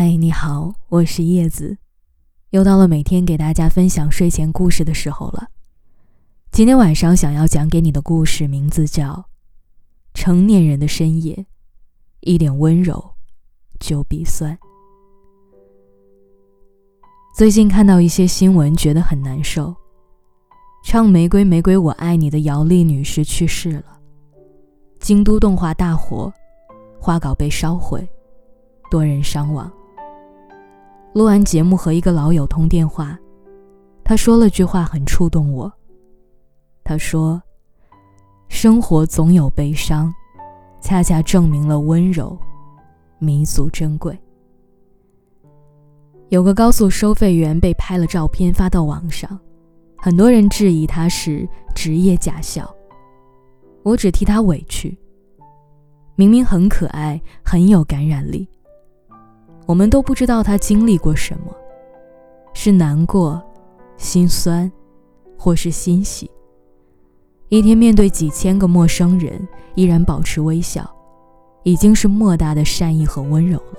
嗨，你好，我是叶子，又到了每天给大家分享睡前故事的时候了。今天晚上想要讲给你的故事名字叫《成年人的深夜》，一点温柔就鼻酸。最近看到一些新闻，觉得很难受。唱《玫瑰玫瑰我爱你》的姚丽女士去世了。京都动画大火，画稿被烧毁，多人伤亡。录完节目和一个老友通电话，他说了句话很触动我。他说：“生活总有悲伤，恰恰证明了温柔弥足珍贵。”有个高速收费员被拍了照片发到网上，很多人质疑他是职业假笑。我只替他委屈。明明很可爱，很有感染力。我们都不知道他经历过什么，是难过、心酸，或是欣喜。一天面对几千个陌生人，依然保持微笑，已经是莫大的善意和温柔了。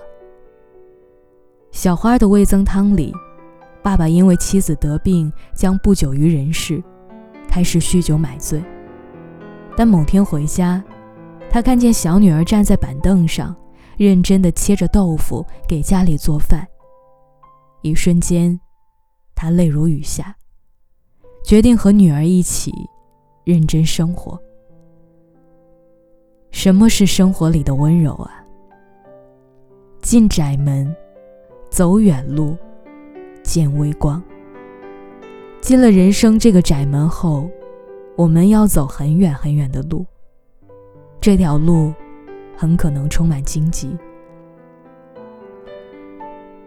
小花的味增汤里，爸爸因为妻子得病将不久于人世，开始酗酒买醉。但某天回家，他看见小女儿站在板凳上。认真的切着豆腐给家里做饭。一瞬间，他泪如雨下，决定和女儿一起认真生活。什么是生活里的温柔啊？进窄门，走远路，见微光。进了人生这个窄门后，我们要走很远很远的路。这条路。很可能充满荆棘，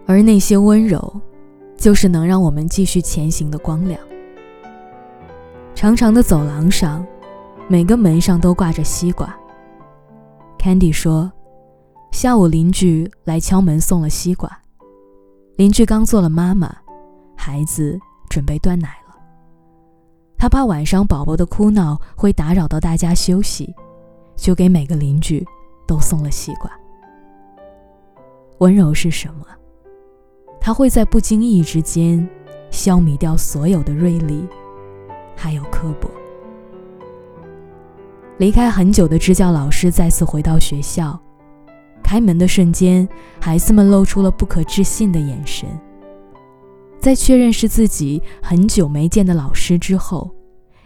而那些温柔，就是能让我们继续前行的光亮。长长的走廊上，每个门上都挂着西瓜。Candy 说，下午邻居来敲门送了西瓜，邻居刚做了妈妈，孩子准备断奶了。他怕晚上宝宝的哭闹会打扰到大家休息，就给每个邻居。都送了西瓜。温柔是什么？它会在不经意之间消弭掉所有的锐利，还有刻薄。离开很久的支教老师再次回到学校，开门的瞬间，孩子们露出了不可置信的眼神。在确认是自己很久没见的老师之后，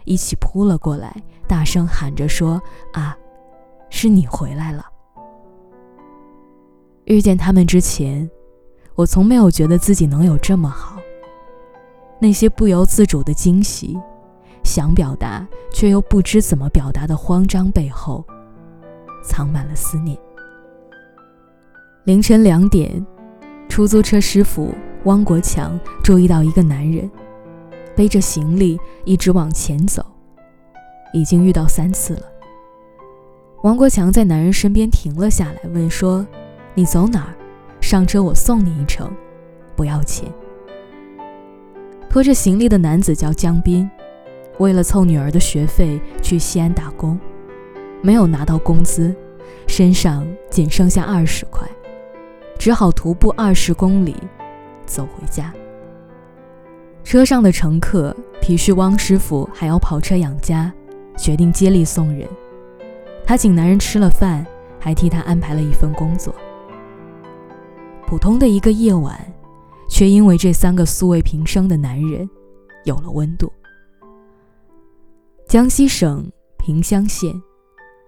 一起扑了过来，大声喊着说：“啊，是你回来了！”遇见他们之前，我从没有觉得自己能有这么好。那些不由自主的惊喜，想表达却又不知怎么表达的慌张背后，藏满了思念。凌晨两点，出租车师傅汪国强注意到一个男人背着行李一直往前走，已经遇到三次了。王国强在男人身边停了下来，问说。你走哪儿？上车，我送你一程，不要钱。拖着行李的男子叫江斌，为了凑女儿的学费去西安打工，没有拿到工资，身上仅剩下二十块，只好徒步二十公里走回家。车上的乘客体恤汪师傅还要跑车养家，决定接力送人。他请男人吃了饭，还替他安排了一份工作。普通的一个夜晚，却因为这三个素未平生的男人，有了温度。江西省萍乡县，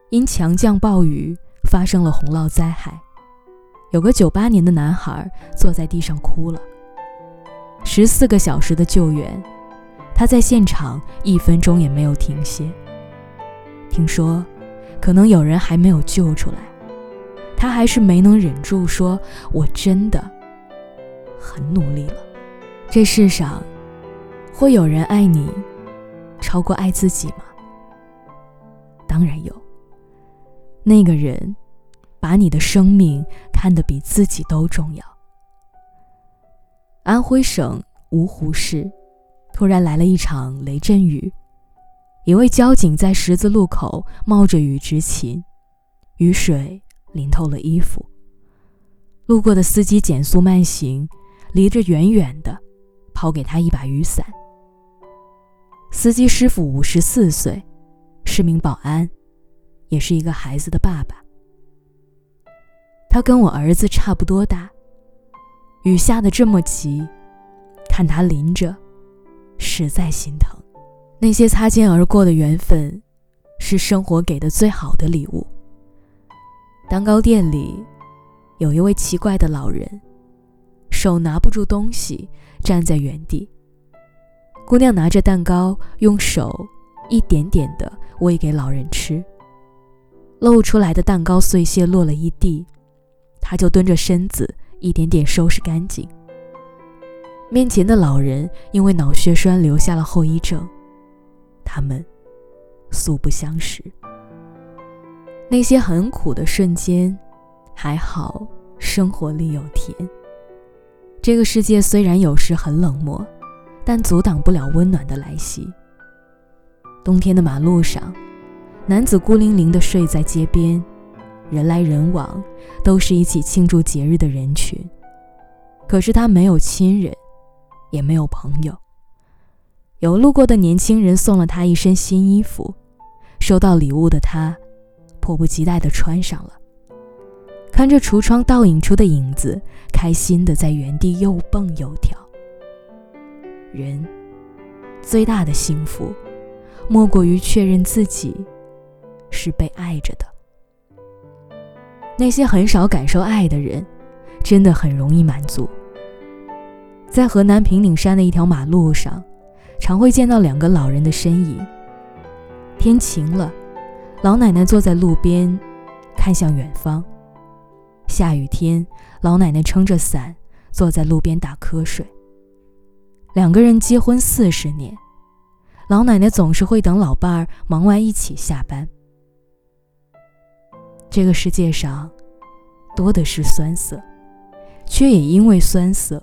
因强降暴雨发生了洪涝灾害，有个九八年的男孩坐在地上哭了。十四个小时的救援，他在现场一分钟也没有停歇。听说，可能有人还没有救出来。他还是没能忍住，说：“我真的很努力了。这世上会有人爱你超过爱自己吗？当然有。那个人把你的生命看得比自己都重要。”安徽省芜湖市突然来了一场雷阵雨，一位交警在十字路口冒着雨执勤，雨水。淋透了衣服，路过的司机减速慢行，离着远远的，抛给他一把雨伞。司机师傅五十四岁，是名保安，也是一个孩子的爸爸。他跟我儿子差不多大，雨下的这么急，看他淋着，实在心疼。那些擦肩而过的缘分，是生活给的最好的礼物。蛋糕店里。有一位奇怪的老人，手拿不住东西，站在原地。姑娘拿着蛋糕，用手一点点的喂给老人吃。露出来的蛋糕碎屑落了一地，她就蹲着身子，一点点收拾干净。面前的老人因为脑血栓留下了后遗症，他们素不相识。那些很苦的瞬间。还好，生活里有甜。这个世界虽然有时很冷漠，但阻挡不了温暖的来袭。冬天的马路上，男子孤零零地睡在街边，人来人往，都是一起庆祝节日的人群。可是他没有亲人，也没有朋友。有路过的年轻人送了他一身新衣服，收到礼物的他，迫不及待地穿上了。看着橱窗倒影出的影子，开心的在原地又蹦又跳。人最大的幸福，莫过于确认自己是被爱着的。那些很少感受爱的人，真的很容易满足。在河南平顶山的一条马路上，常会见到两个老人的身影。天晴了，老奶奶坐在路边，看向远方。下雨天，老奶奶撑着伞坐在路边打瞌睡。两个人结婚四十年，老奶奶总是会等老伴儿忙完一起下班。这个世界上多的是酸涩，却也因为酸涩，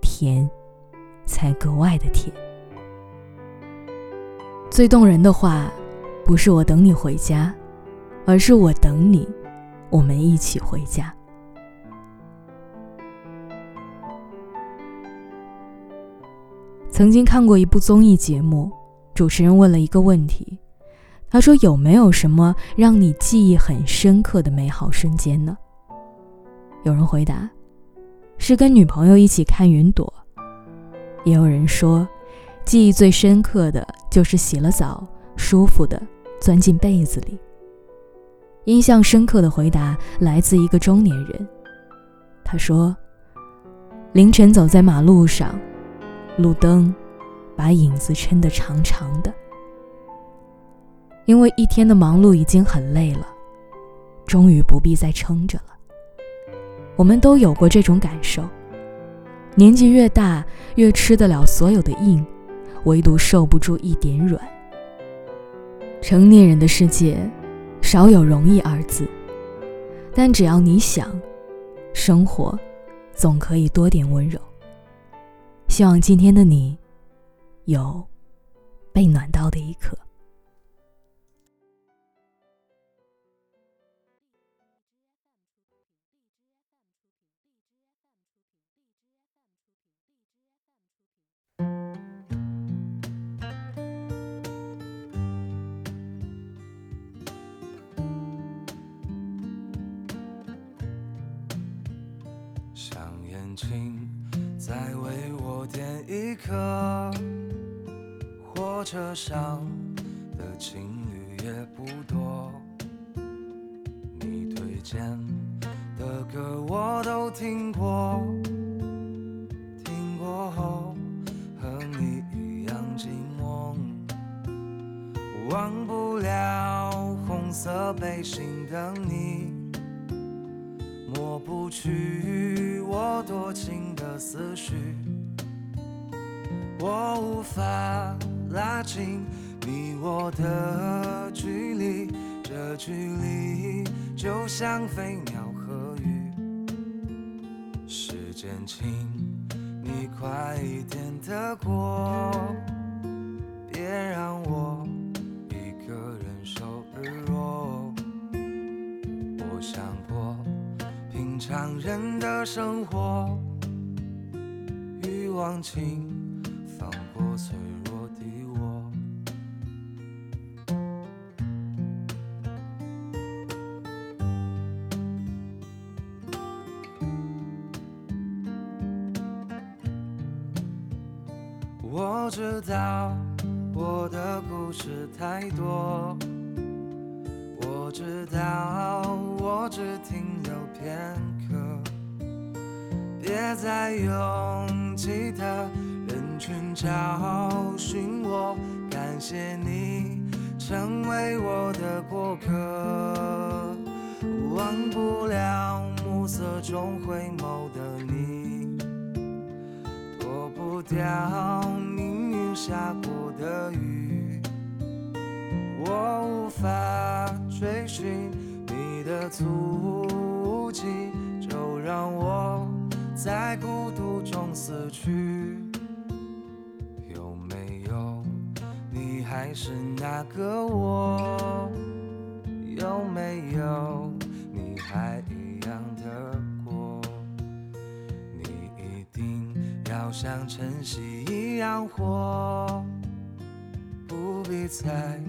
甜才格外的甜。最动人的话，不是我等你回家，而是我等你。我们一起回家。曾经看过一部综艺节目，主持人问了一个问题，他说：“有没有什么让你记忆很深刻的美好瞬间呢？”有人回答：“是跟女朋友一起看云朵。”也有人说：“记忆最深刻的就是洗了澡，舒服的钻进被子里。”印象深刻的回答来自一个中年人。他说：“凌晨走在马路上，路灯把影子撑得长长的。因为一天的忙碌已经很累了，终于不必再撑着了。我们都有过这种感受。年纪越大，越吃得了所有的硬，唯独受不住一点软。成年人的世界。”少有容易二字，但只要你想，生活总可以多点温柔。希望今天的你，有被暖到的一刻。请再为我点一颗。火车上的情侣也不多，你推荐的歌我都听过，听过后和你一样寂寞，忘不了红色背心的你。抹不去我多情的思绪，我无法拉近你我的距离，这距离就像飞鸟和鱼。时间，请你快一点的过，轻，放过脆弱的我。我知道我的故事太多，我知道我只停留片刻，别再用记得人群找寻我，感谢你成为我的过客，忘不了暮色中回眸的你。躲不掉命运下过的雨，我无法追寻你的足迹，就让我在孤独中死去。有没有你还是那个我？有没有你还一样的过？你一定要像晨曦一样活，不必猜。